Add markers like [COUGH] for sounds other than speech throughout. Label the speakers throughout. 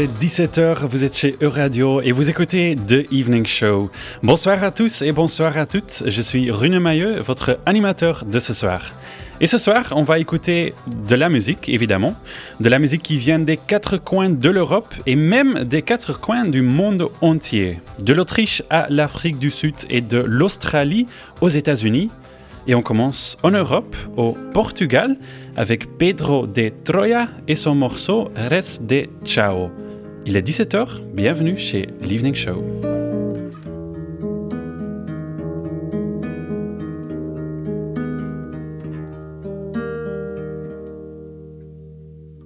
Speaker 1: est 17h, vous êtes chez Euradio et vous écoutez The Evening Show. Bonsoir à tous et bonsoir à toutes, je suis Rune Mailleux, votre animateur de ce soir. Et ce soir, on va écouter de la musique, évidemment, de la musique qui vient des quatre coins de l'Europe et même des quatre coins du monde entier. De l'Autriche à l'Afrique du Sud et de l'Australie aux États-Unis, et on commence en Europe, au Portugal, avec Pedro de Troya et son morceau Res de Chao. Il est 17h, bienvenue chez l'Evening Show.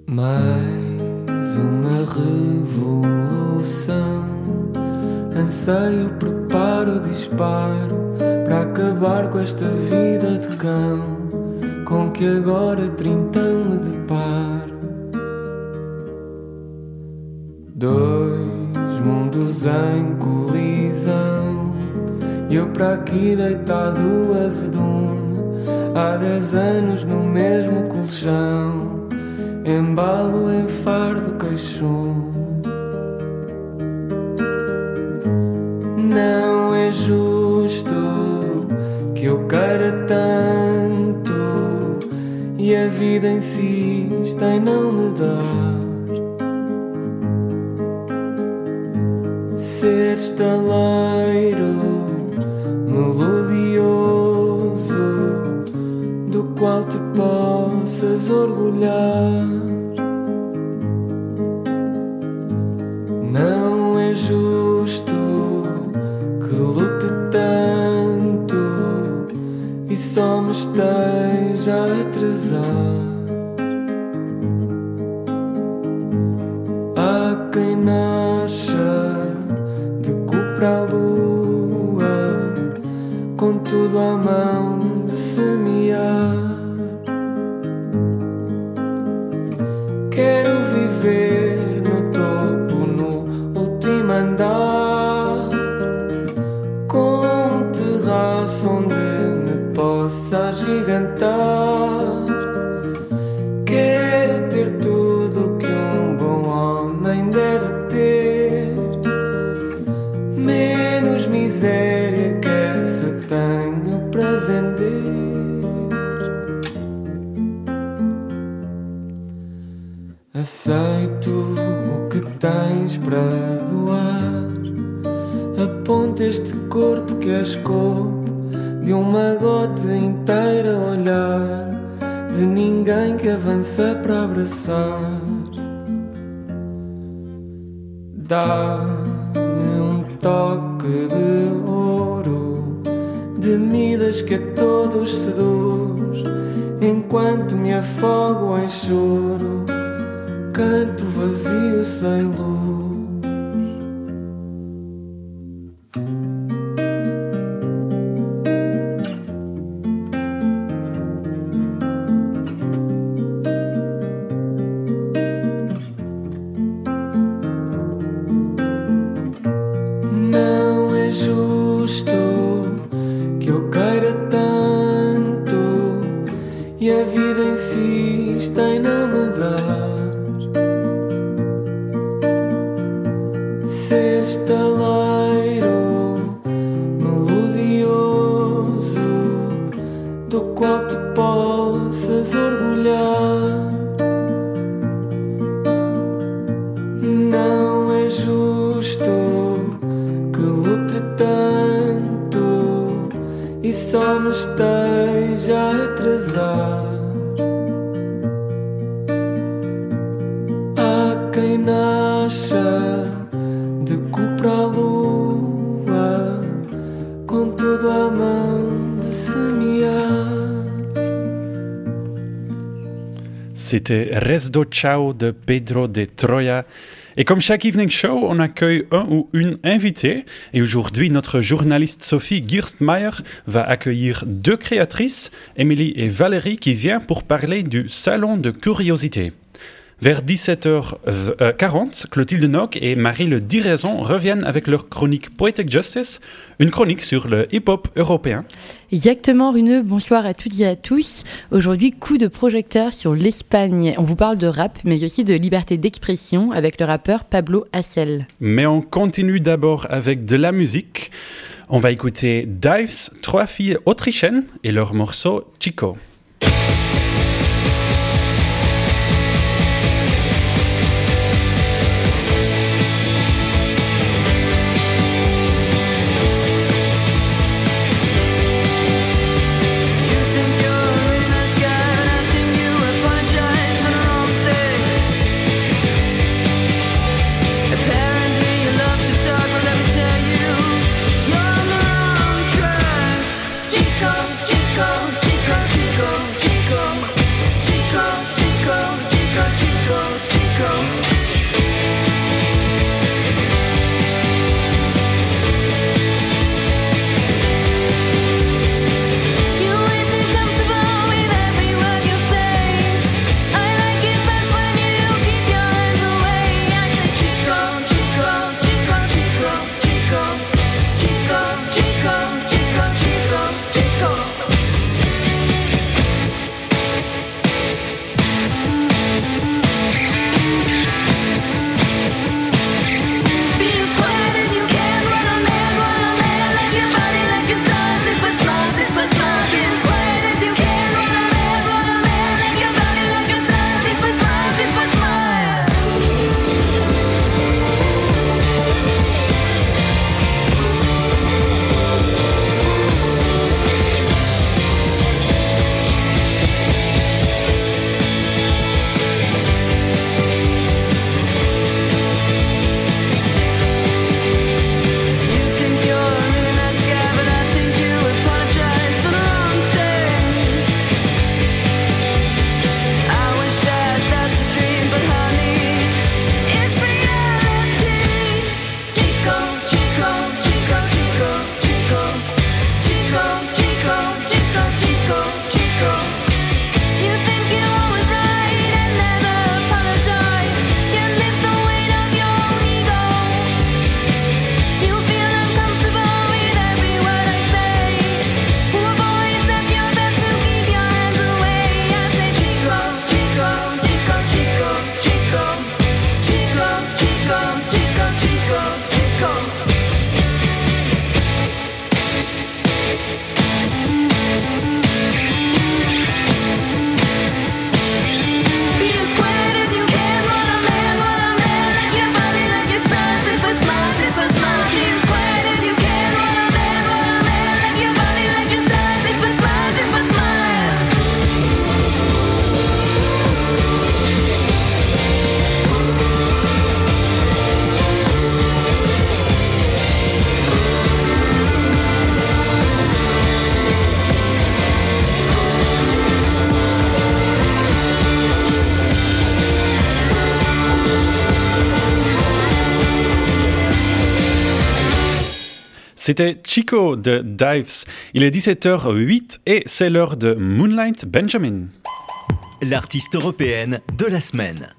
Speaker 2: Mais uma revolução, anseio, preparo, disparo para acabar com esta vida de cão com que agora trintão me deparo. Dois mundos em colisão, eu para aqui deitado azedume, há dez anos no mesmo colchão, embalo em fardo queixume. Não é justo que eu queira tanto e a vida insiste em não me dar. Ser estaleiro, melodioso, do qual te possas orgulhar. Não é justo que lute tanto e só me esteja a atrasar. Quero ter tudo que um bom homem deve ter, menos miséria que essa tenho para vender. Aceito o que tens para doar. Aponta este corpo que és corpo de uma gota inteira olhar, de ninguém que avança para abraçar. Dá-me um toque de ouro, de midas que a todos seduz, enquanto me afogo em choro, canto vazio sem luz.
Speaker 1: C'était Resdo Ciao de Pedro de Troya. Et comme chaque evening show, on accueille un ou une invitée. Et aujourd'hui, notre journaliste Sophie Girstmeier va accueillir deux créatrices, Émilie et Valérie, qui viennent pour parler du Salon de Curiosité.
Speaker 3: Vers 17h40, Clotilde Nock et Marie Le Diraison reviennent avec leur chronique Poetic Justice, une chronique sur le hip-hop européen.
Speaker 4: Exactement, Rune. Bonsoir à toutes et à tous. Aujourd'hui, coup de projecteur sur l'Espagne. On vous parle de rap, mais aussi de liberté d'expression avec le rappeur Pablo Hassel.
Speaker 3: Mais on continue d'abord avec de la musique. On va écouter Dives, trois filles autrichiennes, et leur morceau Chico. C'était Chico de Dives. Il est 17h08 et c'est l'heure de Moonlight Benjamin.
Speaker 5: L'artiste européenne de la semaine.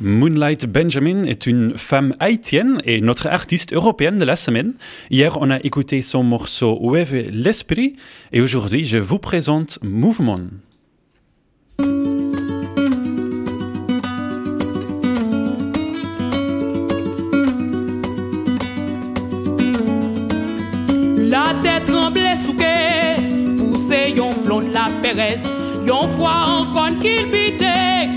Speaker 3: Moonlight Benjamin est une femme haïtienne et notre artiste européenne de la semaine. Hier, on a écouté son morceau Oueve l'esprit? Et aujourd'hui, je vous présente Mouvement.
Speaker 6: Pérez, yon fois encore qu'il bite,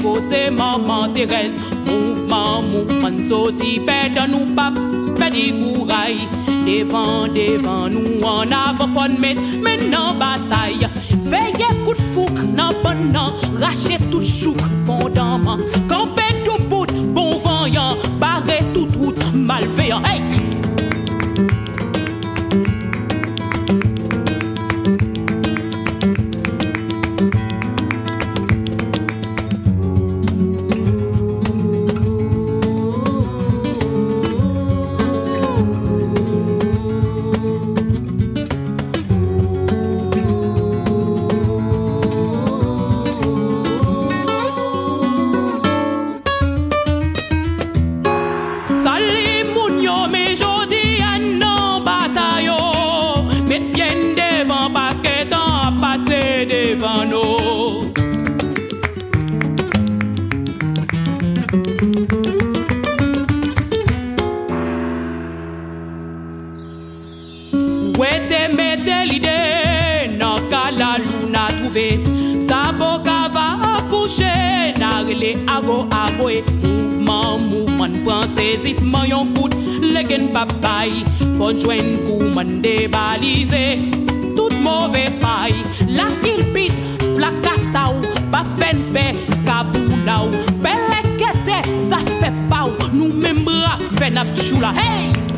Speaker 6: côté maman Thérèse. Mouvement, mouvement, sorti, pète nous pas, pète couraille. Devant, devant nous, en avant, fon mettre, maintenant bataille. Veillez coup de fouc, nan bon nan, rachet tout chouk, fondamment. Campé tout bout, bon vent, barré tout route, malveillant. Hey! sezisman yon kout le gen papay Fon jwen kouman debalize Tout mouve pay La kilpit, flakataw Bafenpe, kaboulaw Pelekete, zafepaw Nou membra fen ap chula Hey!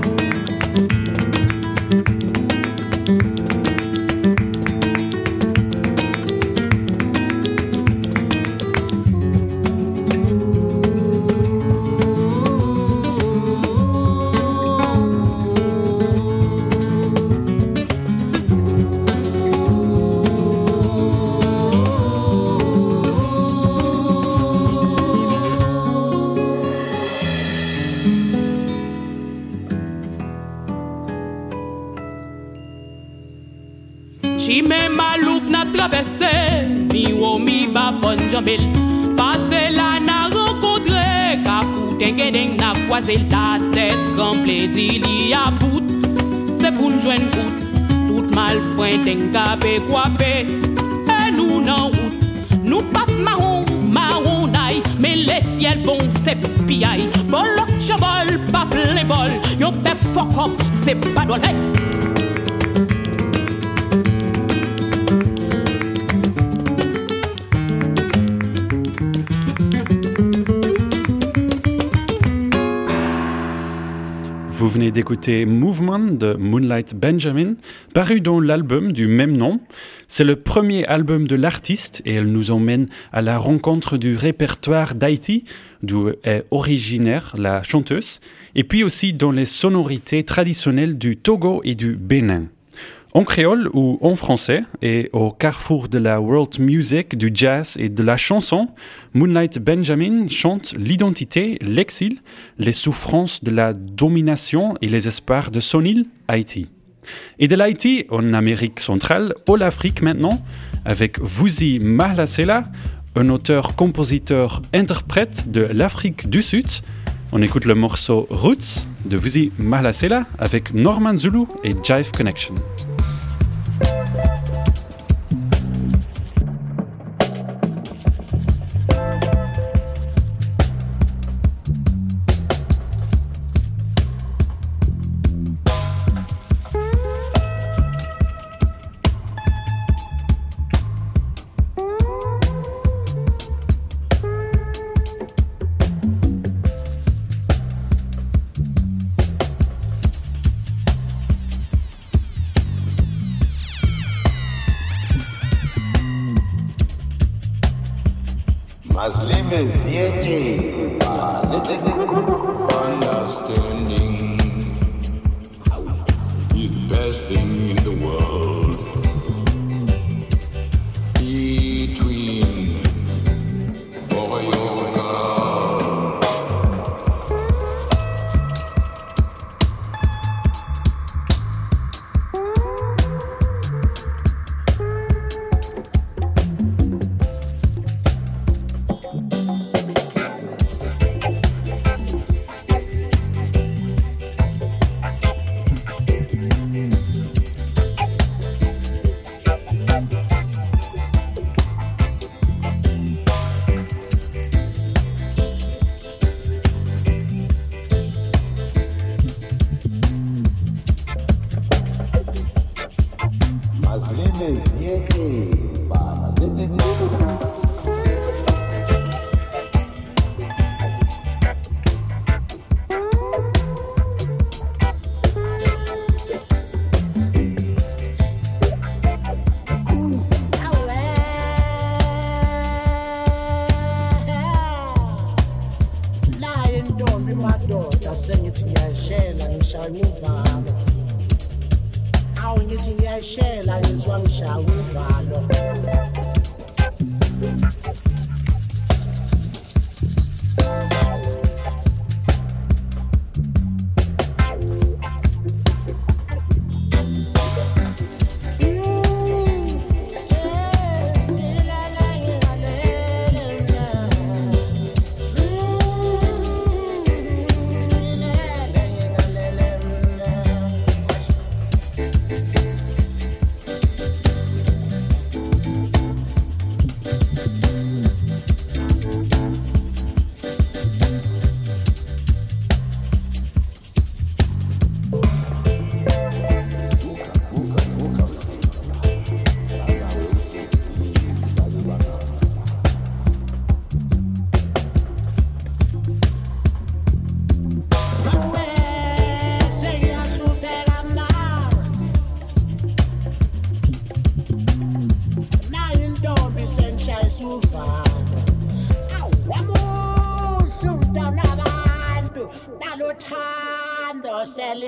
Speaker 6: Travesse, mi wo mi ba jambel. Pase la na renkontre, ka fouten na la remple di li. Se pou tout mal fwen ten kape. E nou nan wout, nou pap mais le ciel bon c'est pillay. Bolok chevol, pap bol, yo pe fokop, c'est pas drôle. Hey!
Speaker 1: Venez d'écouter Movement de Moonlight Benjamin, paru dans l'album du même nom. C'est le premier album de l'artiste et elle nous emmène à la rencontre du répertoire d'Haïti, d'où est originaire la chanteuse, et puis aussi dans les sonorités traditionnelles du Togo et du Bénin. En créole ou en français, et au carrefour de la world music, du jazz et de la chanson, Moonlight Benjamin chante l'identité, l'exil, les souffrances de la domination et les espoirs de son île, Haïti. Et de l'Haïti en Amérique centrale, au l'Afrique maintenant, avec Vuzi Mahlasela, un auteur-compositeur-interprète de l'Afrique du Sud. On écoute le morceau Roots de Vuzi Mahlasela avec Norman Zulu et Jive Connection.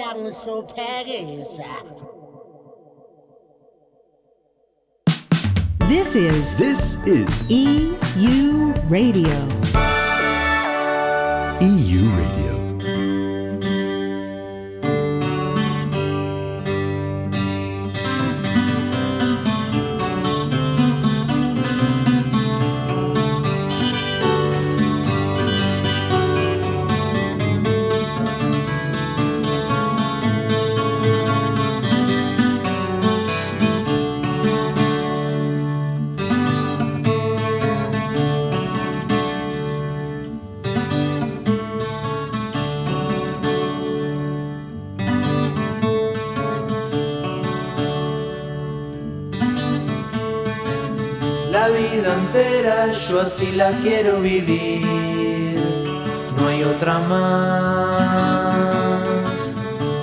Speaker 7: Selling so Paris.
Speaker 8: This is
Speaker 9: This is
Speaker 8: EU Radio.
Speaker 9: EU Radio.
Speaker 10: Yo así la quiero vivir, no hay otra más.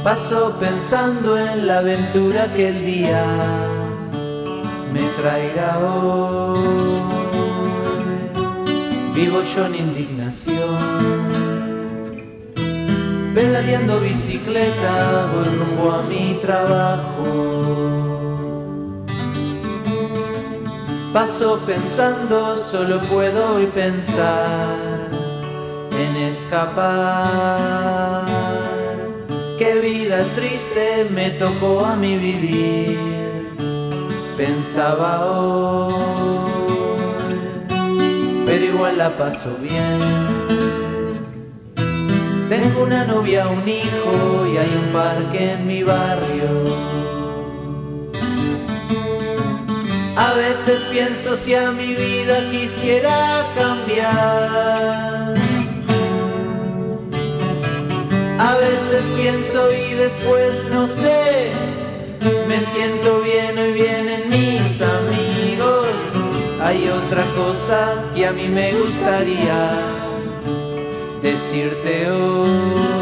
Speaker 10: Paso pensando en la aventura que el día me traerá hoy. Vivo yo en indignación, pedaleando bicicleta, voy rumbo a mi trabajo. Paso pensando, solo puedo hoy pensar en escapar. Qué vida triste me tocó a mí vivir, pensaba hoy, pero igual la paso bien. Tengo una novia, un hijo y hay un parque en mi barrio. Veces pienso si a mi vida quisiera cambiar. A veces pienso y después no sé. Me siento bien, hoy vienen mis amigos. Hay otra cosa que a mí me gustaría decirte hoy.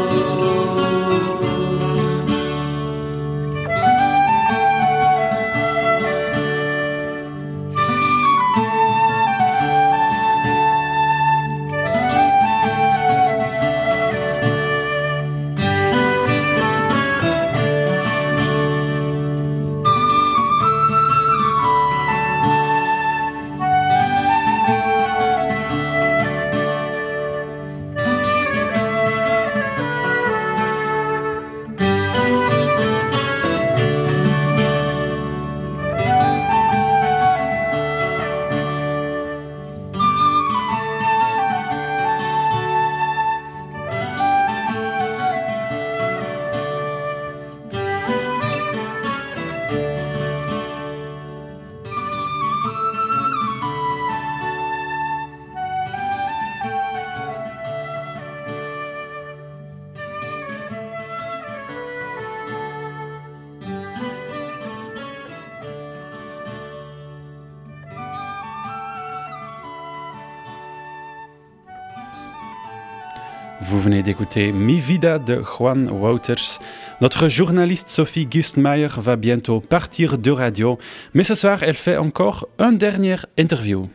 Speaker 1: Vous venez d'écouter Mi Vida de Juan Wouters. Notre journaliste Sophie Gistmeyer va bientôt partir de radio, mais ce soir, elle fait encore une dernière interview.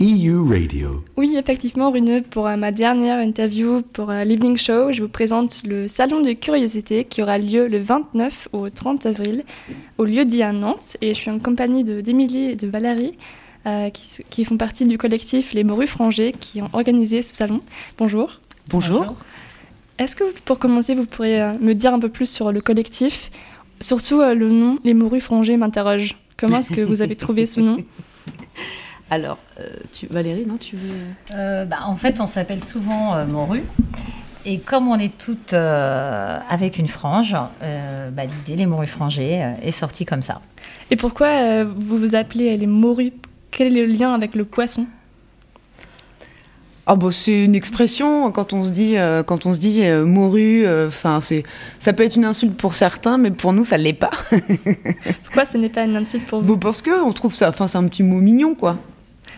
Speaker 9: EU Radio.
Speaker 11: Oui, effectivement, Rune, pour euh, ma dernière interview pour euh, l'Evening Show, je vous présente le Salon de Curiosité qui aura lieu le 29 au 30 avril au lieu dit à Nantes. Et je suis en compagnie de- d'Émilie et de Valérie euh, qui font partie du collectif Les Morues Frangées qui ont organisé ce salon. Bonjour.
Speaker 8: Bonjour.
Speaker 11: Est-ce que, pour commencer, vous pourriez euh, me dire un peu plus sur le collectif? Surtout euh, le nom, Les Morues Frangées, m'interroge. Comment est-ce que vous avez trouvé ce nom? [LAUGHS]
Speaker 12: Alors, euh, tu, Valérie, non, tu veux?
Speaker 13: Euh, bah, en fait, on s'appelle souvent euh, Morue. Et comme on est toutes euh, avec une frange, euh, bah, l'idée des morues frangées euh, est sortie comme ça.
Speaker 11: Et pourquoi euh, vous vous appelez les morues? Quel est le lien avec le poisson?
Speaker 12: Ah bah, c'est une expression quand on se dit euh, quand on se dit euh, morue. Enfin, c'est ça peut être une insulte pour certains, mais pour nous, ça l'est pas. [LAUGHS]
Speaker 11: Pourquoi ce n'est pas une insulte pour vous?
Speaker 12: Bon, parce que on trouve ça. Enfin, c'est un petit mot mignon, quoi.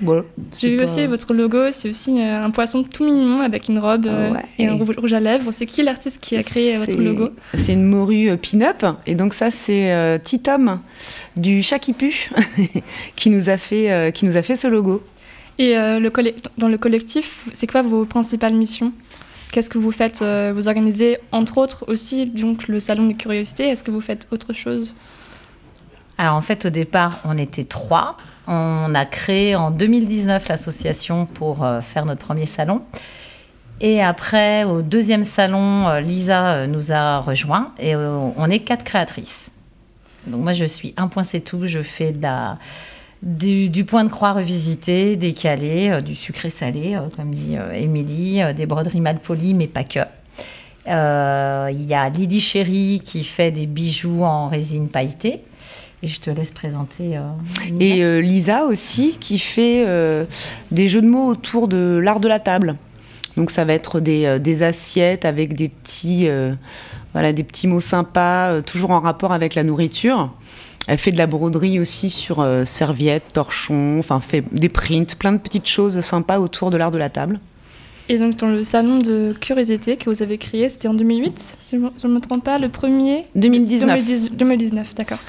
Speaker 12: Voilà.
Speaker 11: J'ai vu
Speaker 12: pas-
Speaker 11: aussi votre logo, c'est aussi euh, un poisson tout mignon avec une robe euh,
Speaker 12: Ouais.
Speaker 11: et un rouge, à lèvres. C'est qui l'artiste qui a créé euh, votre logo?
Speaker 12: C'est une morue euh, pin-up. Et donc, ça, c'est euh, Titom du Chat qui pue qui, nous a fait, euh, qui nous a fait ce logo.
Speaker 11: Et euh, dans le collectif, c'est quoi vos principales missions? Qu'est-ce que vous faites euh, Vous organisez entre autres aussi donc le salon de curiosité? Est-ce que vous faites autre chose?
Speaker 13: Alors en fait, au départ, on était trois. On a créé en 2019 l'association pour euh, faire notre premier salon. Et après, au deuxième salon, Lisa nous a rejoints et on est quatre créatrices. Donc moi, je suis un point c'est tout. Je fais de la, du, point de croix revisité, décalé, euh, du sucré salé, euh, comme dit euh, Émilie, des broderies mal polies, mais pas que. Il y a Lydie Chéry qui fait des bijoux en résine pailletée. Et je te laisse présenter.
Speaker 12: Et Lisa aussi, qui fait des jeux de mots autour de l'art de la table. Donc ça va être des, des assiettes avec des petits, voilà, des petits mots sympas, toujours en rapport avec la nourriture. Elle fait de la broderie aussi sur euh, serviettes, torchons, enfin fait des prints, plein de petites choses sympas autour de l'art de la table.
Speaker 11: Et donc dans le salon de curiosité que vous avez créé, c'était en 2008, si je ne me trompe pas, le premier
Speaker 12: 2019.
Speaker 11: 2010 2019, d'accord.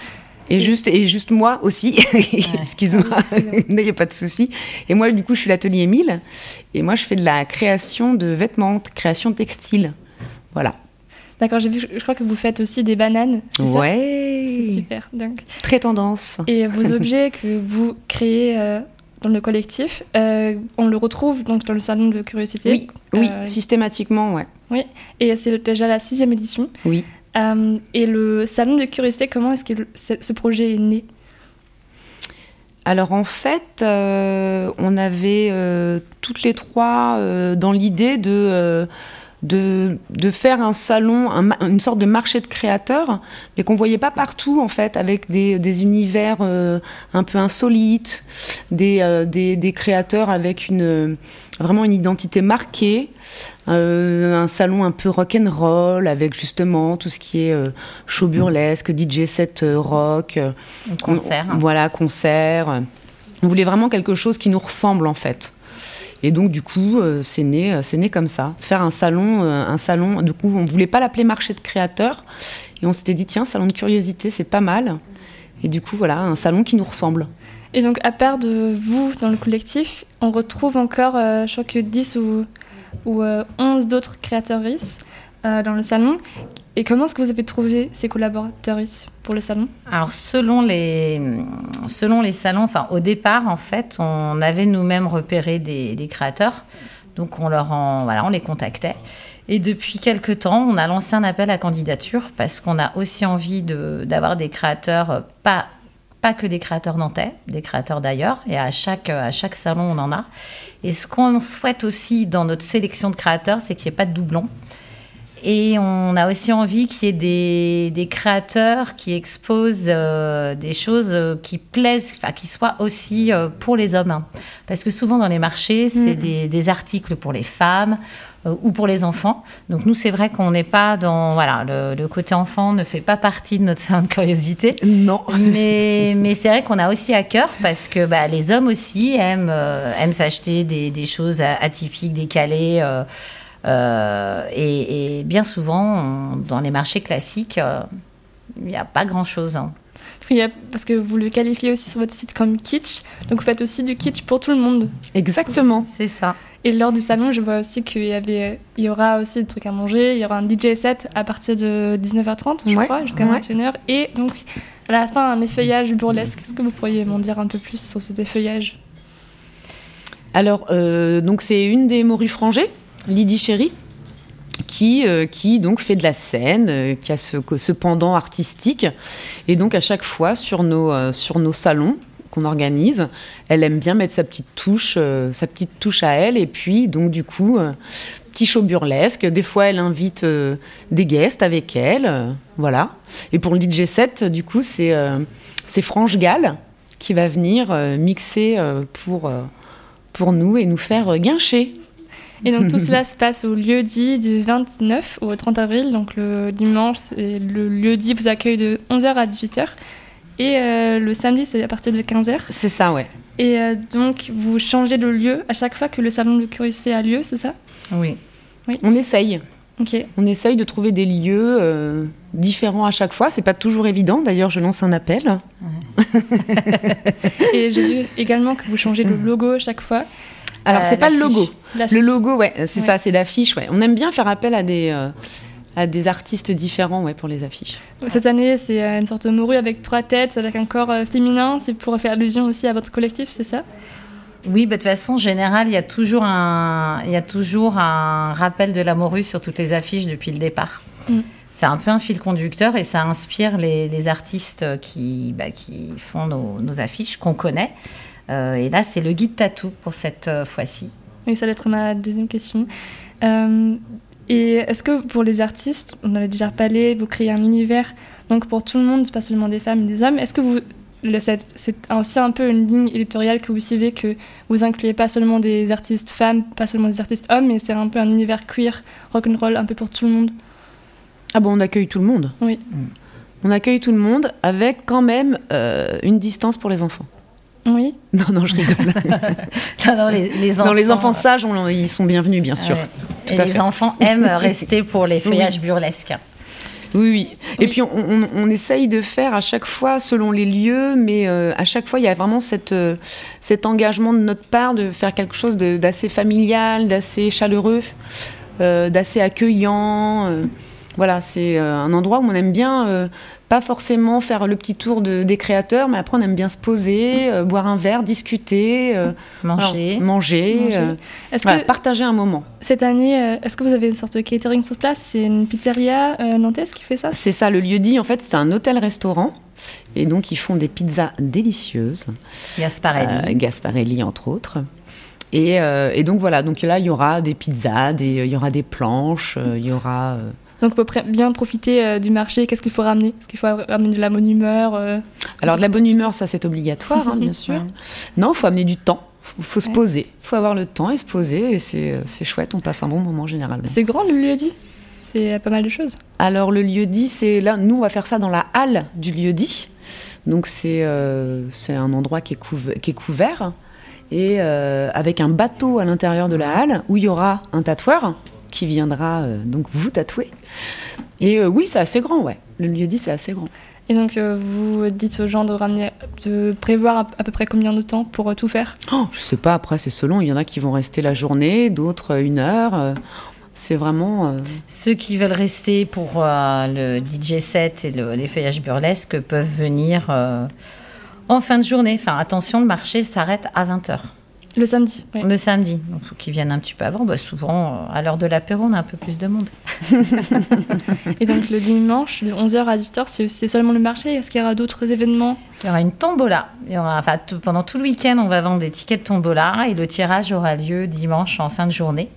Speaker 12: Et juste, et juste moi aussi, [LAUGHS] excuse-moi, [LAUGHS] il n'y a pas de souci. Et moi, du coup, je suis l'atelier 1000. Et moi, je fais de la création de vêtements, de création textile. Voilà.
Speaker 11: D'accord, j'ai vu, je crois que vous faites aussi des bananes. c'est ça?
Speaker 12: Ouais.
Speaker 11: C'est super, donc.
Speaker 12: Très tendance.
Speaker 11: Et vos [LAUGHS] objets que vous créez euh, dans le collectif, euh, on le retrouve donc dans le salon de curiosité?
Speaker 12: Oui, oui,
Speaker 11: Euh,
Speaker 12: systématiquement, ouais.
Speaker 11: Oui, et c'est déjà la sixième édition.
Speaker 12: Oui.
Speaker 11: Et le salon de curiosité, comment est-ce que le- ce ce projet est né?
Speaker 12: Alors en fait, on avait toutes les trois dans l'idée de, de, de faire un salon, un une sorte de marché de créateurs, mais qu'on voyait pas partout en fait, avec des, des univers euh, un peu insolites, des, euh, des, des créateurs avec une, vraiment une identité marquée, euh, un salon un peu rock and roll avec justement tout ce qui est euh, show burlesque, DJ set euh, rock, euh,
Speaker 13: Concert.
Speaker 12: on- voilà concert. On voulait vraiment quelque chose qui nous ressemble en fait. Et donc du coup, euh, c'est né, euh, c'est né comme ça. Faire un salon, euh, un salon. Du coup, on voulait pas l'appeler marché de créateurs, et on s'était dit tiens, salon de curiosité, c'est pas mal. Et du coup, voilà, un salon qui nous ressemble.
Speaker 11: Et donc, à part de vous dans le collectif, on retrouve encore, je crois que 10 ou, ou euh, 11 d'autres euh, dans le salon. Et comment est-ce que vous avez trouvé ces collaboratrices pour le salon?
Speaker 13: Alors, selon les, selon les salons, enfin, au départ, en fait, on avait nous-mêmes repéré des, créateurs. Donc, on, leur en, voilà, on les contactait. Et depuis quelques temps, on a lancé un appel à candidature parce qu'on a aussi envie d'avoir des créateurs, pas, pas que des créateurs nantais, des créateurs d'ailleurs. Et à chaque, à chaque salon, on en a. Et ce qu'on souhaite aussi dans notre sélection de créateurs, c'est qu'il n'y ait pas de doublons. Et on a aussi envie qu'il y ait des, des créateurs qui exposent euh, des choses euh, qui plaisent, enfin qui soient aussi euh, pour les hommes. Parce que souvent dans les marchés, c'est
Speaker 11: Mhm.
Speaker 13: des, des articles pour les femmes euh, ou pour les enfants. Donc nous, c'est vrai qu'on n'est pas dans... Voilà, le, le côté enfant ne fait pas partie de notre salon de curiosité.
Speaker 12: Non.
Speaker 13: Mais, mais c'est vrai qu'on a aussi à cœur parce que bah, les hommes aussi aiment, aiment s'acheter des, des choses atypiques, décalées. Euh, et, et bien souvent, on- dans les marchés classiques, euh, il n'y a pas grand-chose. hein.
Speaker 11: Parce que vous le qualifiez aussi sur votre site comme kitsch. Donc, vous faites aussi du kitsch pour tout le monde.
Speaker 12: Exactement.
Speaker 13: C'est ça.
Speaker 11: Et lors du salon, je vois aussi qu'il y, avait, il y aura aussi des trucs à manger. Il y aura un DJ set à partir de 19h30, je
Speaker 12: Ouais,
Speaker 11: crois, jusqu'à
Speaker 12: ouais.
Speaker 11: 21h. Et donc, à la fin, un effeuillage burlesque. Est-ce que vous pourriez m'en dire un peu plus sur cet effeuillage?
Speaker 12: Alors, euh, donc c'est une des morues frangées, Lydie Chéry, qui, euh, qui donc fait de la scène, euh, qui a ce, pendant artistique. Et donc à chaque fois sur nos, euh, sur nos salons qu'on organise, elle aime bien mettre sa petite touche, sa petite touche à elle. Et puis donc du coup, petit show burlesque. Des fois, elle invite des guests avec elle, voilà. Et pour le DJ set, du coup, c'est Franche Gall qui va venir mixer pour pour nous et nous faire guincher.
Speaker 11: Et donc tout cela se passe au lieu dit du 29 au 30 avril. Donc le dimanche, et le lieu dit vous accueille de 11h à 18h. Et euh, le samedi, c'est à partir de 15h.
Speaker 12: C'est ça, ouais.
Speaker 11: Et euh, donc vous changez de lieu à chaque fois que le salon de curiosité a lieu, c'est ça?
Speaker 13: Oui.
Speaker 11: Oui.
Speaker 12: On essaye.
Speaker 11: Ok.
Speaker 12: On essaye de trouver des lieux euh, différents à chaque fois. C'est pas toujours évident. D'ailleurs, je lance un appel. [LAUGHS]
Speaker 11: Et j'ai vu également que vous changez le logo à chaque fois.
Speaker 12: Alors,
Speaker 13: Euh,
Speaker 12: c'est pas le logo. Le logo, ouais, c'est
Speaker 11: Ouais.
Speaker 12: ça, c'est l'affiche, ouais. On aime bien faire appel à des, euh, à des artistes différents, ouais, pour les affiches.
Speaker 11: Cette année, c'est euh, une sorte de morue avec trois têtes, avec un corps euh, féminin. C'est pour faire allusion aussi à votre collectif, c'est ça?
Speaker 13: Oui, bah, de toute façon, en général, il y, a toujours un, il y a toujours un rappel de la morue sur toutes les affiches depuis le départ.
Speaker 11: Mm.
Speaker 13: C'est un peu un fil conducteur et ça inspire les, les artistes qui, bah, qui font nos, nos affiches, qu'on connaît. Euh, et là, c'est le guide tatou pour cette euh, fois-ci.
Speaker 11: Oui, ça va être ma deuxième question. Euh, et est-ce que pour les artistes, on en a déjà parlé, vous créez un univers donc pour tout le monde, pas seulement des femmes et des hommes. Est-ce que vous le- c'est c'est aussi un peu une ligne éditoriale que vous suivez, que vous incluez pas seulement des artistes femmes, pas seulement des artistes hommes, mais c'est un peu un univers queer, rock'n'roll, un peu pour tout le monde?
Speaker 12: Ah bon, on accueille tout le monde?
Speaker 11: Oui.
Speaker 12: On accueille tout le monde avec quand même euh, une distance pour les enfants.
Speaker 11: Oui. [LAUGHS]
Speaker 12: Non, non, je rigole. [LAUGHS]
Speaker 13: Non, non, les, les
Speaker 12: Non, les
Speaker 13: enfants-
Speaker 12: enfants sages, on- ils sont bienvenus, bien sûr.
Speaker 13: Ouais. Et les
Speaker 12: fait.
Speaker 13: enfants [LAUGHS] aiment rester pour les feuillages burlesques.
Speaker 12: Oui, oui. Et puis on, on- on essaye de faire à chaque fois selon les lieux, mais euh, à chaque fois il y a vraiment cette, euh, cet engagement de notre part de faire quelque chose d'assez familial, d'assez chaleureux, euh, d'assez accueillant. euh. voilà, c'est euh, un endroit où on aime bien, euh, pas forcément faire le petit tour de- des créateurs, mais après on aime bien se poser, euh, boire un verre, discuter, euh,
Speaker 13: Manger.
Speaker 12: alors, manger,
Speaker 11: Manger.
Speaker 12: euh,
Speaker 11: Est-ce
Speaker 12: voilà,
Speaker 11: que
Speaker 12: partager un moment.
Speaker 11: cette année, euh, est-ce que vous avez une sorte de catering sur place? C'est une pizzeria euh, nantaise qui fait ça?
Speaker 12: C'est ça, le lieu dit, en fait, c'est un hôtel-restaurant. Et donc, ils font des pizzas délicieuses.
Speaker 13: Gasparelli.
Speaker 12: Euh, Gasparelli, entre autres. Et, euh, et donc, voilà. Donc là, il y aura des pizzas, des- il y aura des planches, euh, il y aura...
Speaker 11: Donc, pour pr- bien profiter euh, du marché, qu'est-ce qu'il faut ramener? Est-ce qu'il faut ramener de la bonne humeur euh,
Speaker 12: Alors, de la bonne humeur, ça, c'est obligatoire, hein, bien [LAUGHS] sûr. Non, il faut amener du temps. Il faut se poser. Il faut avoir le temps et se poser. Et c'est euh, c'est chouette, on passe un bon moment, généralement.
Speaker 11: C'est grand le lieu dit C'est pas mal de choses.
Speaker 12: Alors le lieu dit, c'est là, nous on va faire ça dans la halle du lieu dit. Donc c'est euh, un endroit qui est, qui est couvert et euh, avec un bateau à l'intérieur de la halle où il y aura un tatoueur qui viendra euh, donc vous tatouer. Et euh, oui, c'est assez grand, ouais. Le lieu dit, c'est assez grand.
Speaker 11: Et donc, euh, vous dites aux gens de ramener, de prévoir à, à peu près combien de temps pour euh, tout faire?
Speaker 12: Oh, je sais pas, après c'est selon. Il y en a qui vont rester la journée, d'autres euh, une heure. euh, C'est vraiment. euh,
Speaker 13: Ceux qui veulent rester pour euh, le DJ set et le- les feuillages burlesques peuvent venir euh, en fin de journée. Enfin, attention, le marché s'arrête à 20h.
Speaker 11: Le samedi
Speaker 13: Le samedi. Donc, faut qu'ils viennent un petit peu avant. Bah, souvent, euh, à l'heure de l'apéro, on a un peu plus de monde. [LAUGHS]
Speaker 11: Et donc, le dimanche, de 11h à 18h, c'est c'est seulement le marché Est-ce qu'il y aura d'autres événements?
Speaker 13: Il y aura une tombola. Il y aura, enfin, tout- pendant tout le week-end, on va vendre des tickets de tombola et le tirage aura lieu dimanche en fin de journée.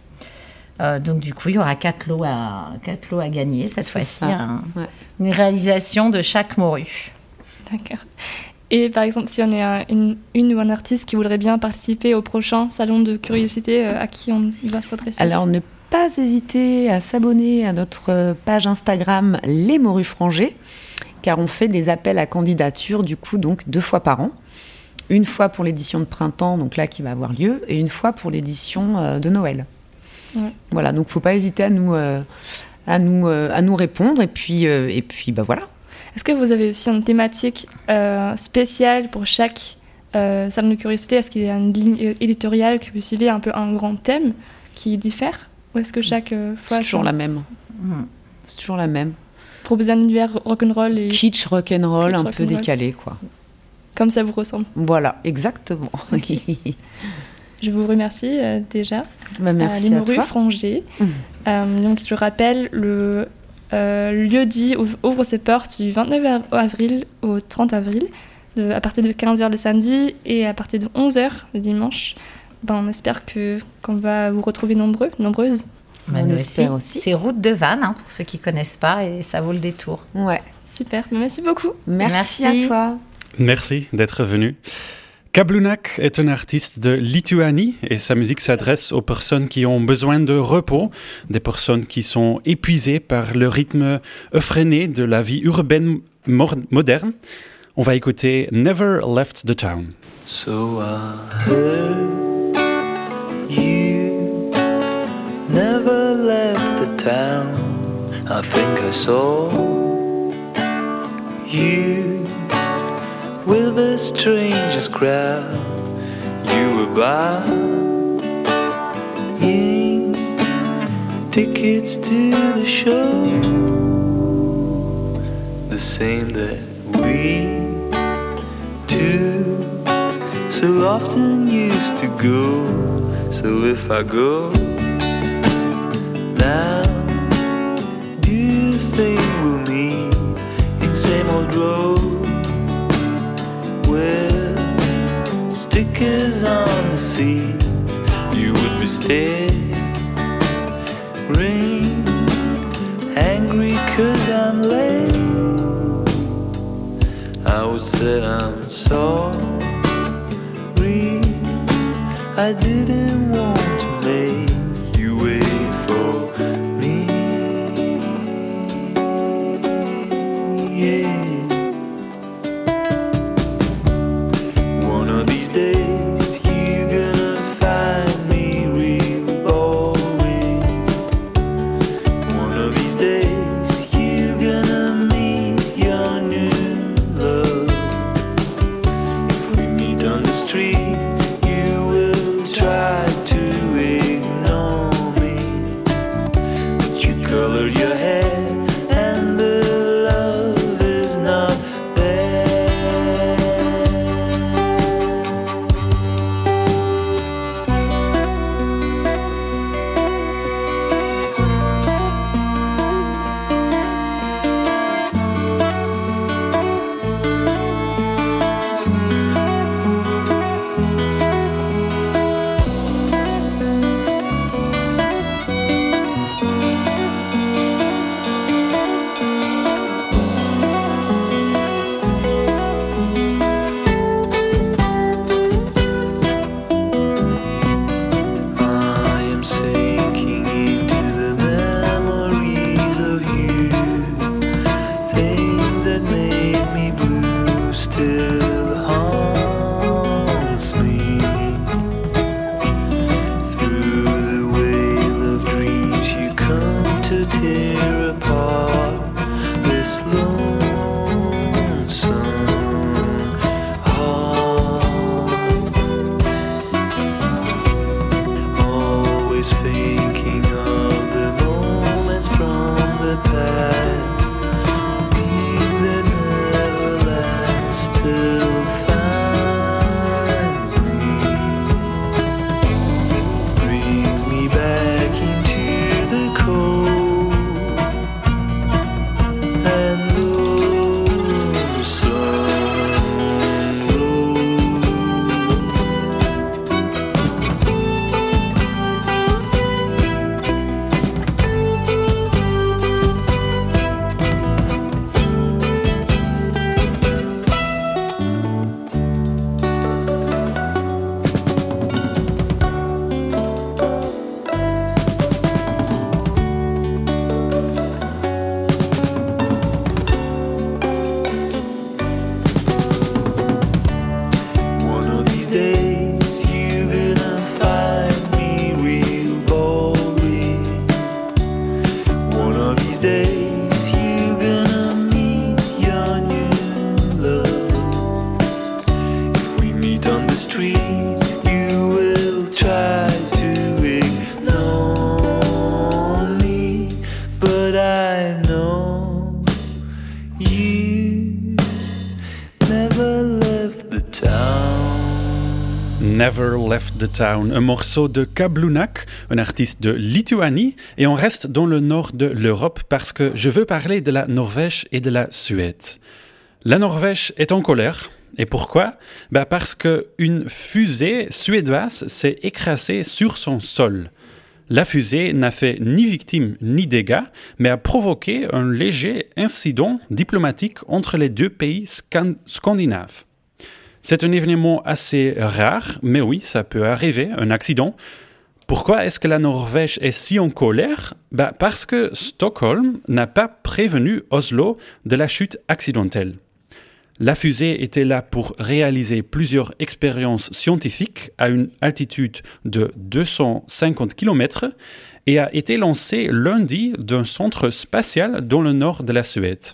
Speaker 13: Euh, donc du coup, il y aura quatre lots à, quatre lots à gagner cette fois-ci. un-
Speaker 12: ouais.
Speaker 13: Une réalisation de chaque morue.
Speaker 11: D'accord. Et par exemple, si on est un- une, une ou un artiste qui voudrait bien participer au prochain salon de curiosité, euh, à qui on va s'adresser
Speaker 12: Alors ne pas hésiter à s'abonner à notre euh, page Instagram Les Morues Frangées, car on fait des appels à candidature du coup donc deux fois par an. Une fois pour l'édition de printemps, donc là qui va avoir lieu, et une fois pour l'édition euh, de Noël.
Speaker 11: Ouais.
Speaker 12: Voilà, donc faut pas hésiter à nous, euh, à nous, euh, à nous répondre, et puis, euh, et puis bah voilà.
Speaker 11: Est-ce que vous avez aussi une thématique euh, spéciale pour chaque euh, salon de curiosité? Est-ce qu'il y a une ligne euh, éditoriale que vous suivez, un peu un grand thème qui diffère? Ou est-ce que chaque euh, fois...
Speaker 12: C'est toujours
Speaker 11: ça-
Speaker 12: la même. C'est toujours la même.
Speaker 11: Proposer un univers rock'n'roll et
Speaker 12: Kitsch, rock'n'roll,
Speaker 11: Kitsch,
Speaker 12: un peu décalé, quoi.
Speaker 11: comme ça vous ressemble.
Speaker 12: Voilà, exactement.
Speaker 11: Je vous remercie euh, déjà.
Speaker 12: Bah, merci
Speaker 11: les
Speaker 12: à toi.
Speaker 11: Frangées. Euh, donc je rappelle, le euh, lieu dit ouvre, ses portes du 29 av- avril au 30 avril, de- à partir de 15h le samedi et à partir de 11h le dimanche. Ben, on espère que qu'on va vous retrouver nombreux, nombreuses.
Speaker 13: Nous aussi. C'est route de Vannes, hein, pour ceux qui connaissent pas, et ça vaut le détour.
Speaker 12: Ouais.
Speaker 11: Super, merci beaucoup.
Speaker 12: Merci,
Speaker 13: Merci.
Speaker 12: à toi.
Speaker 1: Merci d'être venu. Kablunak est un artiste de Lituanie et sa musique s'adresse aux personnes qui ont besoin de repos, des personnes qui sont épuisées par le rythme effréné de la vie urbaine moderne. On va écouter Never Left the Town.
Speaker 14: So I heard you never left the town. I think I saw you with a strangest crowd you were buying tickets to the show the same that we two so often used to go so if i go now do you think we'll meet in same old road? Stickers on the seats? You would be staring, angry cause I'm late. I would say I'm sorry. I didn't
Speaker 1: Un morceau de Kablunak, un artiste de Lituanie, et on reste dans le nord de l'Europe parce que je veux parler de la Norvège et de la Suède. La Norvège est en colère. Et pourquoi? Bah Parce qu'une fusée suédoise s'est écrasée sur son sol. La fusée n'a fait ni victime ni dégâts, mais a provoqué un léger incident diplomatique entre les deux pays scan- scandinaves. C'est un événement assez rare, mais oui, ça peut arriver, un accident. Pourquoi est-ce que la Norvège est si en colère? Bah Parce que Stockholm n'a pas prévenu Oslo de la chute accidentelle. La fusée était là pour réaliser plusieurs expériences scientifiques à une altitude de 250 km et a été lancée lundi d'un centre spatial dans le nord de la Suède.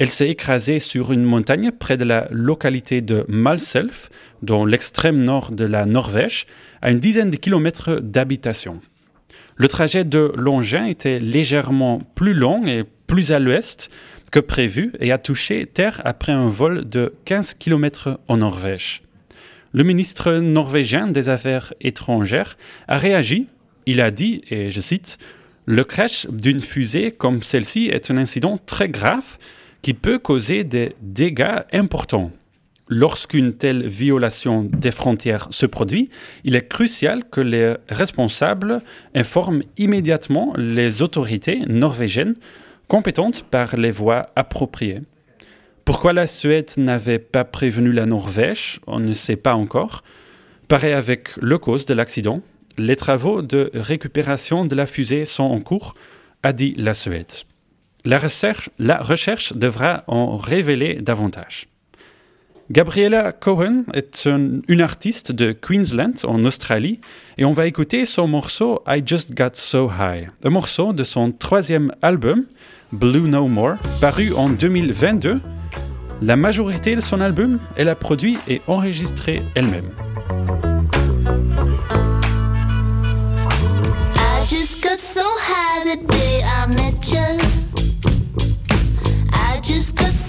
Speaker 1: Elle s'est écrasée sur une montagne près de la localité de Malself, dans l'extrême nord de la Norvège, à une dizaine de kilomètres d'habitation. Le trajet de Longin était légèrement plus long et plus à l'ouest que prévu et a touché terre après un vol de 15 km en Norvège. Le ministre norvégien des Affaires étrangères a réagi. Il a dit, et je cite, Le crash d'une fusée comme celle-ci est un incident très grave qui peut causer des dégâts importants. Lorsqu'une telle violation des frontières se produit, il est crucial que les responsables informent immédiatement les autorités norvégiennes compétentes par les voies appropriées. Pourquoi la Suède n'avait pas prévenu la Norvège, on ne sait pas encore. Pareil avec le cause de l'accident, les travaux de récupération de la fusée sont en cours, a dit la Suède. La recherche, la recherche devra en révéler davantage. Gabriella Cohen est un- une artiste de Queensland en Australie et on va écouter son morceau I Just Got So High, un morceau de son troisième album, Blue No More, paru en 2022. La majorité de son album, elle a produit et enregistré elle-même.
Speaker 15: I just got so high. I just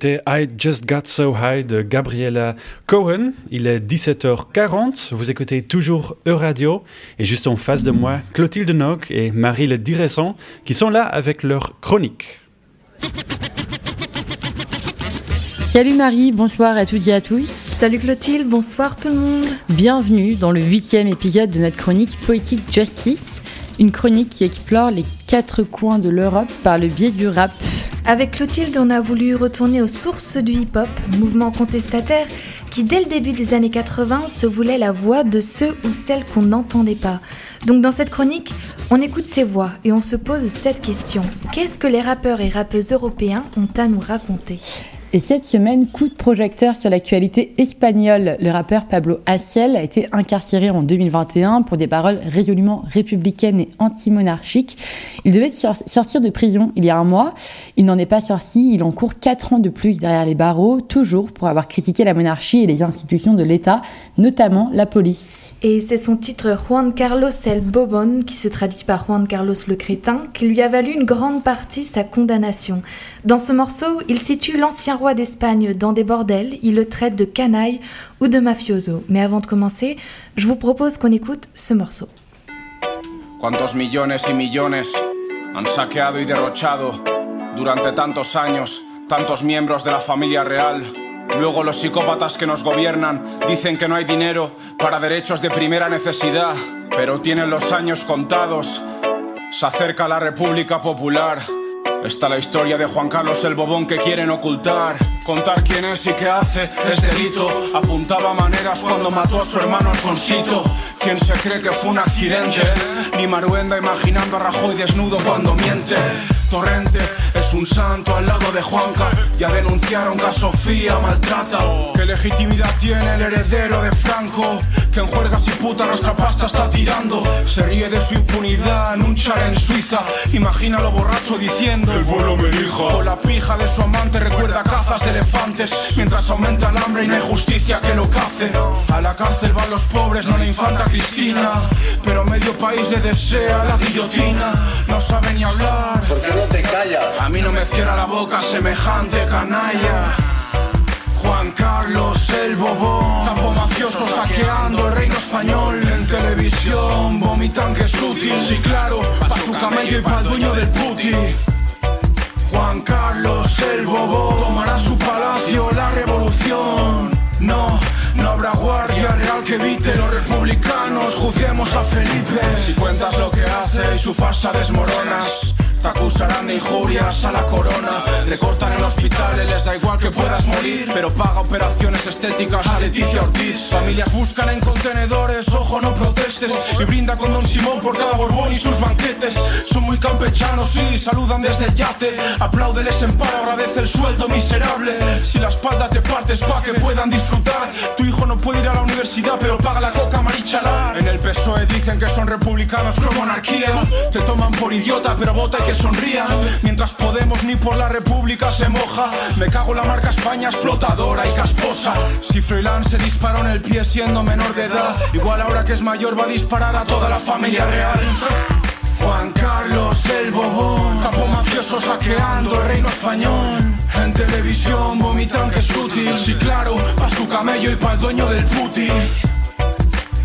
Speaker 1: C'était I Just Got So High de Gabriella Cohen. Il est 17h40. Vous écoutez toujours Euradio. Et juste en face de moi, Clotilde Nock et Marie Le Diresson qui sont là avec leur chronique.
Speaker 4: Salut Marie, bonsoir à toutes et à tous.
Speaker 16: Salut Clotilde, bonsoir tout le monde.
Speaker 4: Bienvenue dans le huitième épisode de notre chronique Poetic Justice, une chronique qui explore les quatre coins de l'Europe par le biais du rap.
Speaker 16: Avec Clotilde, on a voulu retourner aux sources du hip-hop, mouvement contestataire qui, dès le début des années 80, se voulait la voix de ceux ou celles qu'on n'entendait pas. Donc dans cette chronique, on écoute ces voix et on se pose cette question. Qu'est-ce que les rappeurs et rappeuses européens ont à nous raconter?
Speaker 4: Et cette semaine, coup de projecteur sur l'actualité espagnole. Le rappeur Pablo Hasél a été incarcéré en 2021 pour des paroles résolument républicaines et anti-monarchiques. Il devait sor- sortir de prison il y a un mois. Il n'en est pas sorti. Il encourt 4 ans de plus derrière les barreaux, toujours pour avoir critiqué la monarchie et les institutions de l'État, notamment la police.
Speaker 16: Et c'est son titre Juan Carlos el Bobon, qui se traduit par Juan Carlos le crétin, qui lui a valu une grande partie sa condamnation. Dans ce morceau, il situe l'ancien roi d'Espagne dans des bordels, il le traite de canaille ou de mafioso. Mais avant de commencer, je vous propose qu'on écoute ce morceau.
Speaker 17: ¿Cuántos millones y millones han saqueado y derrochado durante tantos años tantos miembros de la familia real? Luego los psicópatas que nos gobiernan dicen que no hay dinero para derechos de primera necesidad, pero tienen los años contados. Se acerca la República Popular. Está la historia de Juan Carlos el Bobón que quieren ocultar. Contar quién es y qué hace es delito. Apuntaba maneras cuando mató a su hermano Alfonsito. ¿Quién se cree que fue un accidente? Ni Maruenda imaginando a Rajoy desnudo cuando miente. Torrente es un santo al lado de Juanca. Ya denunciaron que a Sofía maltrata. ¿Qué legitimidad tiene el heredero de Franco? Que en juergas y puta nuestra pasta está tirando. Se ríe de su impunidad en un char en Suiza. Imagínalo borracho diciendo: El pueblo me dijo. O la pija de su amante recuerda cazas de elefantes. Mientras aumenta el hambre y no hay justicia que lo cace. A la cárcel van los pobres, no la infanta Cristina. Pero medio país le desea la guillotina. No sabe ni hablar.
Speaker 18: ¿Por qué
Speaker 17: A mí no me cierra la boca semejante canalla. Juan Carlos el Bobón, capo mafioso saqueando el reino español. En televisión vomitan que es útil. Sí, claro, pa' su camello y pa' el dueño del puti. Juan Carlos el Bobón tomará su palacio la revolución. No, no habrá guardia real que evite los republicanos. Juzguemos a Felipe. Si cuentas lo que hace y su farsa desmoronas. Te acusarán de injurias a la corona. Le cortan en hospitales, les da igual que puedas morir. Pero paga operaciones estéticas a Leticia Ortiz. Familias buscan en contenedores, ojo no protestes. Y brinda con Don Simón por cada borbón y sus banquetes. Son muy campechanos y saludan desde el yate. Apláudeles en paro, agradece el sueldo miserable. Si la espalda te partes pa' que puedan disfrutar. Tu hijo no puede ir a la universidad pero paga la coca marichalar. En el PSOE dicen que son republicanos pro monarquía Te toman por idiota pero vota y que sonrían Mientras Podemos ni por la República se moja. Me cago en la marca España explotadora y casposa. Si Froilán se disparó en el pie siendo menor de edad Igual ahora que es mayor va a disparar a toda la familia real. Juan Carlos el Bobón Capo mafioso saqueando el reino español. En televisión vomitan que es útil. Sí claro, pa' su camello y pa' el dueño del puti.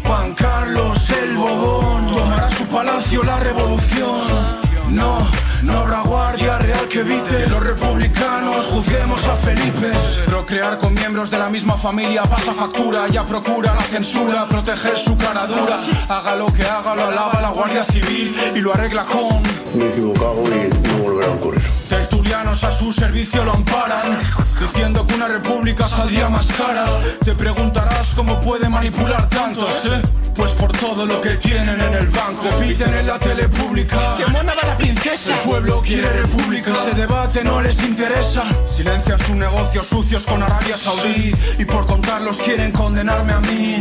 Speaker 17: Juan Carlos el Bobón Tomará su palacio la revolución no, no habrá guardia real que evite Los republicanos juzguemos a Felipe Procrear con miembros de la misma familia pasa factura Ya procura la censura proteger su cara dura Haga lo que haga, lo alaba la Guardia Civil Y lo arregla con
Speaker 18: Me he equivocado y no volverá a ocurrir.
Speaker 17: Tertulianos a su servicio lo amparan Diciendo que una república saldría más cara Te preguntarás cómo puede manipular tantos, ¿eh? Pues por todo lo que tienen en el banco. Piten en la tele pública ¡Que mona va la princesa! El pueblo quiere república. Ese debate no les interesa. Silencian sus negocios sucios con Arabia Saudí. Y por contarlos quieren condenarme a mí.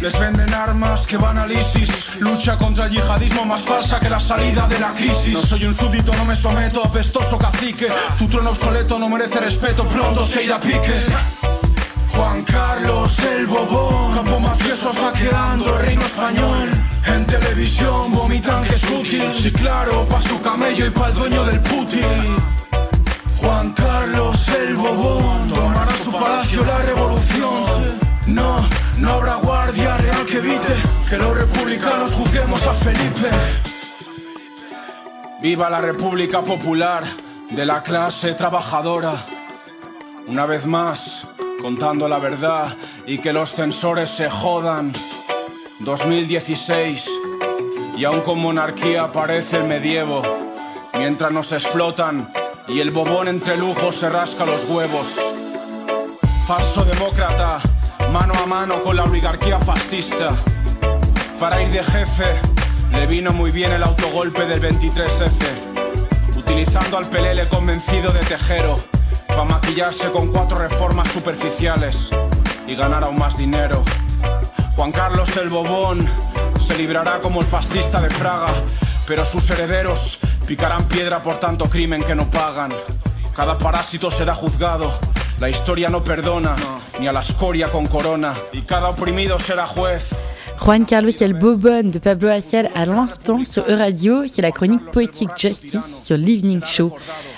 Speaker 17: Les venden armas que van al ISIS. Lucha contra el yihadismo más falsa que la salida de la crisis. No soy un súbdito, no me someto, apestoso cacique. Tu trono obsoleto no merece respeto, pronto se irá a pique Juan Carlos el Bobón. Campo mafioso saqueando el reino español. En televisión vomitan que es útil. Sí claro, pa' su camello y pa' el dueño del puti Juan Carlos el Bobón. Tomará su palacio la revolución. No, no habrá guardia real que evite Que los republicanos juzguemos a Felipe. Viva la República Popular de la clase trabajadora. Una vez más contando la verdad y que los censores se jodan. 2016 y aún con monarquía parece el medievo, mientras nos explotan y el bobón entre lujos se rasca los huevos. Falso demócrata, mano a mano con la oligarquía fascista. Para ir de jefe, le vino muy bien el autogolpe del 23F, utilizando al pelele convencido de tejero para maquillarse con cuatro reformas superficiales y ganar aún más dinero. Juan Carlos el Bobón se librará como el fascista de Fraga, pero sus herederos picarán piedra por tanto crimen que no pagan. Cada parásito será juzgado, la historia no perdona, ni a la escoria con corona, y cada oprimido será juez.
Speaker 4: Juan Carlos El Bobon de Pablo Hasél à l'instant sur Euradio, c'est la chronique Poetic Justice sur l'Evening Show.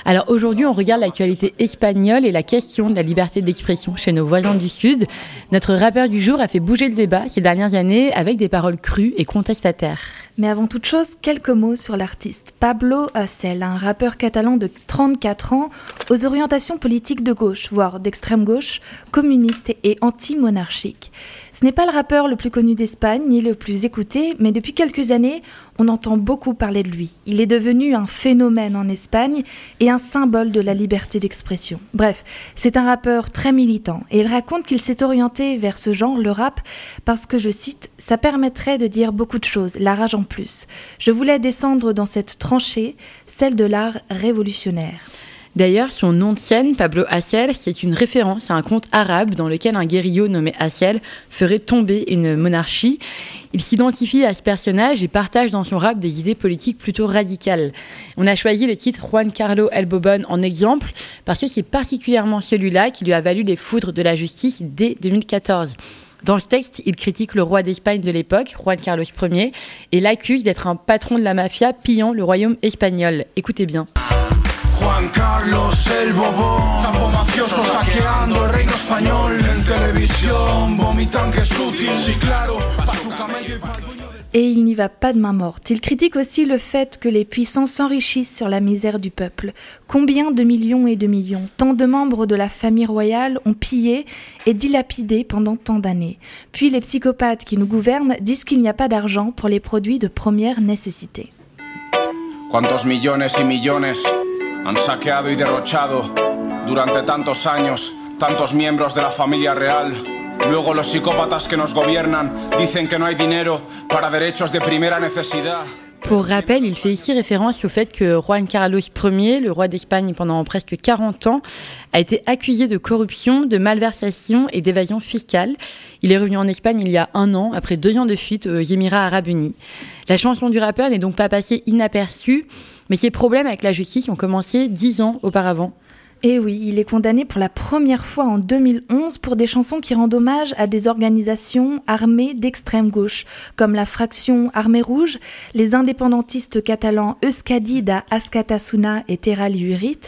Speaker 4: Alors aujourd'hui, on regarde l'actualité espagnole et la question de la liberté d'expression chez nos voisins du Sud. Notre rappeur du jour a fait bouger le débat ces dernières années avec des paroles crues et contestataires.
Speaker 16: Mais avant toute chose, quelques mots sur l'artiste. Pablo Hasél, un rappeur catalan de 34 ans, aux orientations politiques de gauche, voire d'extrême gauche, communiste et anti-monarchique. Ce n'est pas le rappeur le plus connu d'Espagne, ni le plus écouté, mais depuis quelques années, on entend beaucoup parler de lui. Il est devenu un phénomène en Espagne et un symbole de la liberté d'expression. Bref, c'est un rappeur très militant et il raconte qu'il s'est orienté vers ce genre, le rap, parce que, je cite, ça permettrait de dire beaucoup de choses, la rage en plus. Je voulais descendre dans cette tranchée, celle de l'art révolutionnaire.
Speaker 4: D'ailleurs, son nom de scène, Pablo Hasél, c'est une référence à un conte arabe dans lequel un guerrier nommé Hasél ferait tomber une monarchie. Il s'identifie à ce personnage et partage dans son rap des idées politiques plutôt radicales. On a choisi le titre Juan Carlo El Bobon en exemple parce que c'est particulièrement celui-là qui lui a valu les foudres de la justice dès 2014. Dans ce texte, il critique le roi d'Espagne de l'époque, Juan Carlos Ier, et l'accuse d'être un patron de la mafia pillant le royaume espagnol. Écoutez bien.
Speaker 17: Juan Carlos el Bobón, capo mafioso saqueando el reino español en televisión, vomitan que es útil, sí claro, pa' su camello y de-
Speaker 16: Et il n'y va pas de main morte. Il critique aussi le fait que les puissants s'enrichissent sur la misère du peuple. Combien de millions et de millions, tant de membres de la famille royale ont pillé et dilapidé pendant tant d'années. Puis les psychopathes qui nous gouvernent disent qu'il n'y a pas d'argent pour les produits de première nécessité.
Speaker 17: ¿Cuántos millones y millones han saqueado y derrochado durante tantos años tantos miembros de la familia real? Luego los psicópatas que nos gobiernan dicen que no hay dinero para derechos de primera necesidad.
Speaker 4: Pour rappel, il fait ici référence au fait que Juan Carlos Ier, le roi d'Espagne pendant presque 40 ans, a été accusé de corruption, de malversation et d'évasion fiscale. Il est revenu en Espagne il y a un an, après deux ans de fuite aux Émirats arabes unis. La chanson du rappeur n'est donc pas passée inaperçue, mais ses problèmes avec la justice ont commencé dix ans auparavant.
Speaker 16: Et oui, il est condamné pour la première fois en 2011 pour des chansons qui rendent hommage à des organisations armées d'extrême gauche, comme la fraction Armée Rouge, les indépendantistes catalans Euskadida, Askatasuna et Terra Liurit,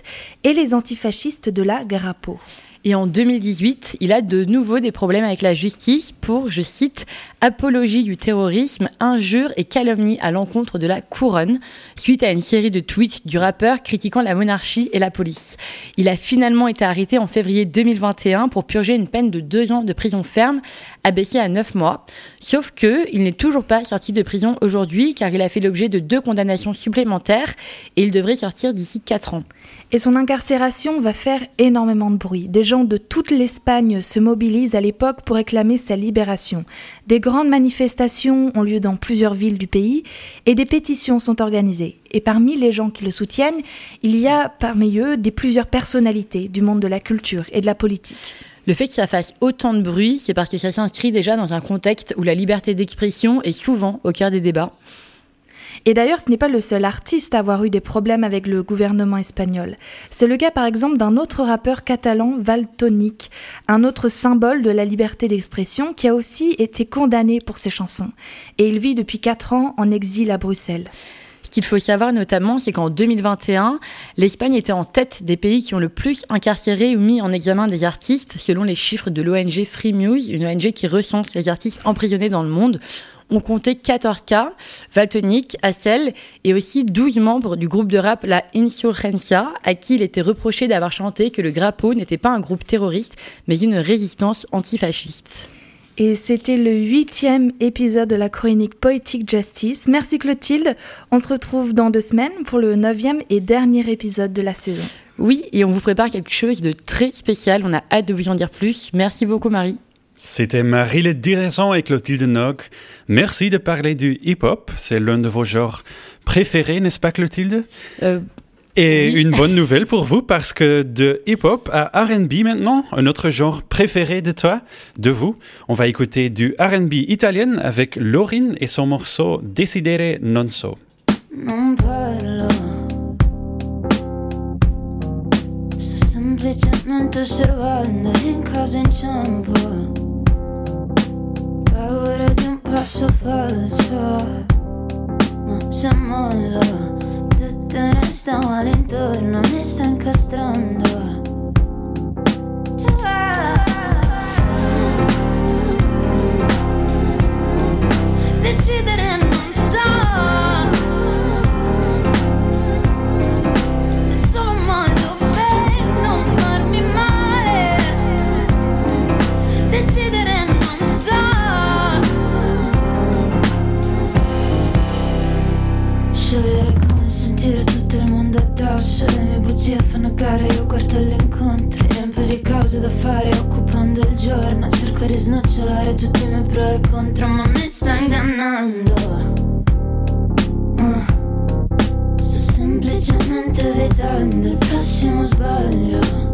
Speaker 16: et les antifascistes de la Grapo.
Speaker 4: Et en 2018, il a de nouveau des problèmes avec la justice pour, je cite, apologie du terrorisme, injure et calomnie à l'encontre de la couronne, suite à une série de tweets du rappeur critiquant la monarchie et la police. Il a finalement été arrêté en février 2021 pour purger une peine de deux ans de prison ferme, abaissée à neuf mois. Sauf que il n'est toujours pas sorti de prison aujourd'hui, car il a fait l'objet de deux condamnations supplémentaires et il devrait sortir d'ici quatre ans.
Speaker 16: Et son incarcération va faire énormément de bruit. Des gens de toute l'Espagne se mobilisent à l'époque pour réclamer sa libération. Des grandes manifestations ont lieu dans plusieurs villes du pays et des pétitions sont organisées. Et parmi les gens qui le soutiennent, il y a parmi eux des plusieurs personnalités du monde de la culture et de la politique.
Speaker 4: Le fait que ça fasse autant de bruit, c'est parce que ça s'inscrit déjà dans un contexte où la liberté d'expression est souvent au cœur des débats.
Speaker 16: Et d'ailleurs, ce n'est pas le seul artiste à avoir eu des problèmes avec le gouvernement espagnol. C'est le cas par exemple d'un autre rappeur catalan, Valtonic, un autre symbole de la liberté d'expression qui a aussi été condamné pour ses chansons. Et il vit depuis 4 ans en exil à Bruxelles.
Speaker 4: Ce qu'il faut savoir notamment, c'est qu'en 2021, l'Espagne était en tête des pays qui ont le plus incarcéré ou mis en examen des artistes, selon les chiffres de l'ONG Free Muse, une ONG qui recense les artistes emprisonnés dans le monde. On comptait 14 cas, Valtonic, Hassel et aussi 12 membres du groupe de rap La Insurgencia, à qui il était reproché d'avoir chanté que le Grapo n'était pas un groupe terroriste, mais une résistance antifasciste.
Speaker 16: Et c'était le huitième épisode de la chronique Poetic Justice. Merci Clotilde. On se retrouve dans deux semaines pour le neuvième et dernier épisode de la saison.
Speaker 4: Oui, et on vous prépare quelque chose de très spécial. On a hâte de vous en dire plus. Merci beaucoup, Marie.
Speaker 1: C'était Marie Le Diraison et Clotilde Nog. Merci de parler du hip-hop. C'est l'un de vos genres préférés, n'est-ce pas, Clotilde?
Speaker 4: Euh,
Speaker 1: Et
Speaker 4: oui.
Speaker 1: une bonne nouvelle pour vous parce que de hip-hop à RB maintenant, un autre genre préféré de toi, de vous. On va écouter du RB italien avec Lorin et son morceau Decidere non so.
Speaker 19: Non parlo Sto semplicemente osservando in inciampo Paura di un posso fare Ma se mollo Tutte ne stavo all'intorno Mi sta incastrando. Decidere Bugie fanno a gara, io guardo l'incontro Riempio di cose da fare occupando il giorno. Cerco di snocciolare tutti i miei pro e contro Ma mi sta ingannando. Ah, Sto semplicemente evitando il prossimo sbaglio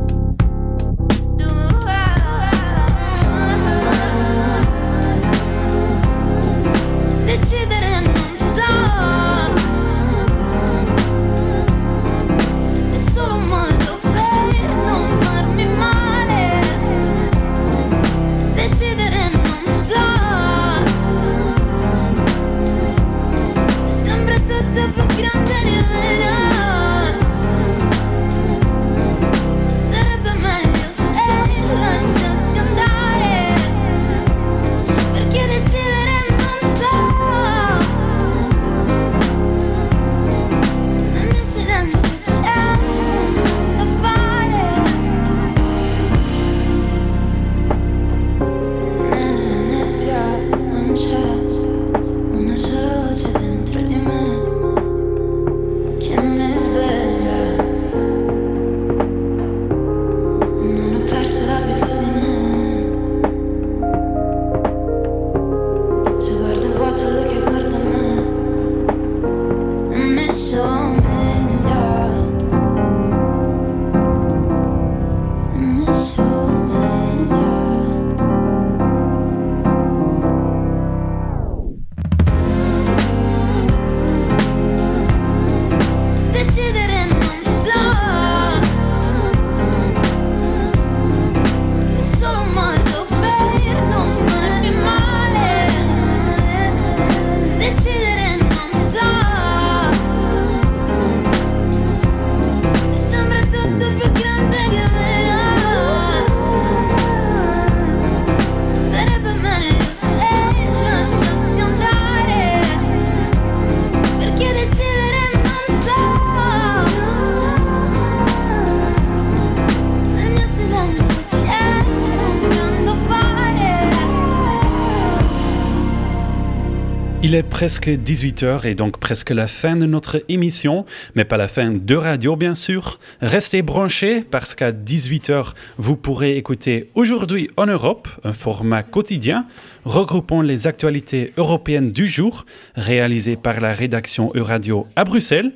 Speaker 1: presque 18h et donc presque la fin de notre émission, mais pas la fin de radio bien sûr. Restez branchés parce qu'à 18h, vous pourrez écouter Aujourd'hui en Europe, un format quotidien regroupant les actualités européennes du jour, réalisé par la rédaction Euradio à Bruxelles.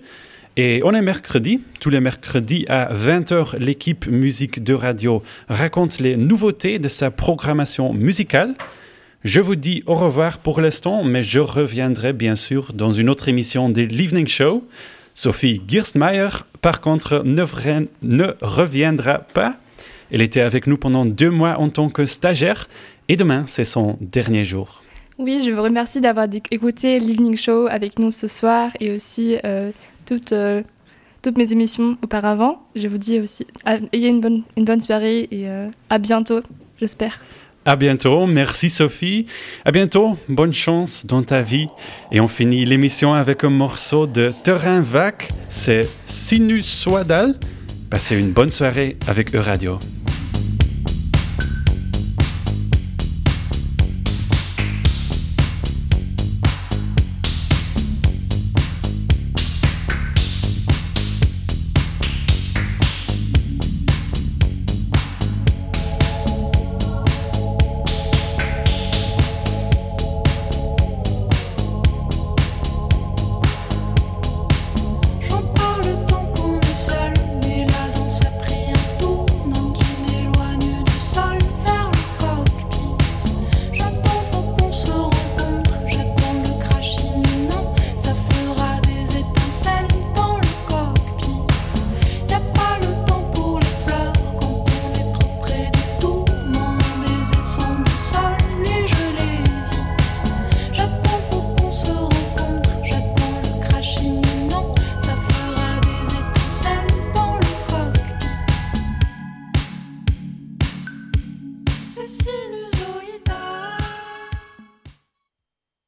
Speaker 1: Et on est mercredi. Tous les mercredis à 20h, l'équipe musique de radio raconte les nouveautés de sa programmation musicale. Je vous dis au revoir pour l'instant, mais je reviendrai bien sûr dans une autre émission de l'Evening Show. Sophie Girstmeier, par contre, ne, reviendra pas. Elle était avec nous pendant deux mois en tant que stagiaire et demain, c'est son dernier jour.
Speaker 11: Oui, je vous remercie d'avoir écouté l'Evening Show avec nous ce soir et aussi euh, toutes, euh, toutes mes émissions auparavant. Je vous dis aussi, ayez une bonne, une bonne soirée et euh, à bientôt, j'espère.
Speaker 1: À bientôt, merci Sophie. À bientôt, bonne chance dans ta vie. Et on finit l'émission avec un morceau de Terrain Vague, c'est Sinusoidal. Passez une bonne soirée avec Euradio.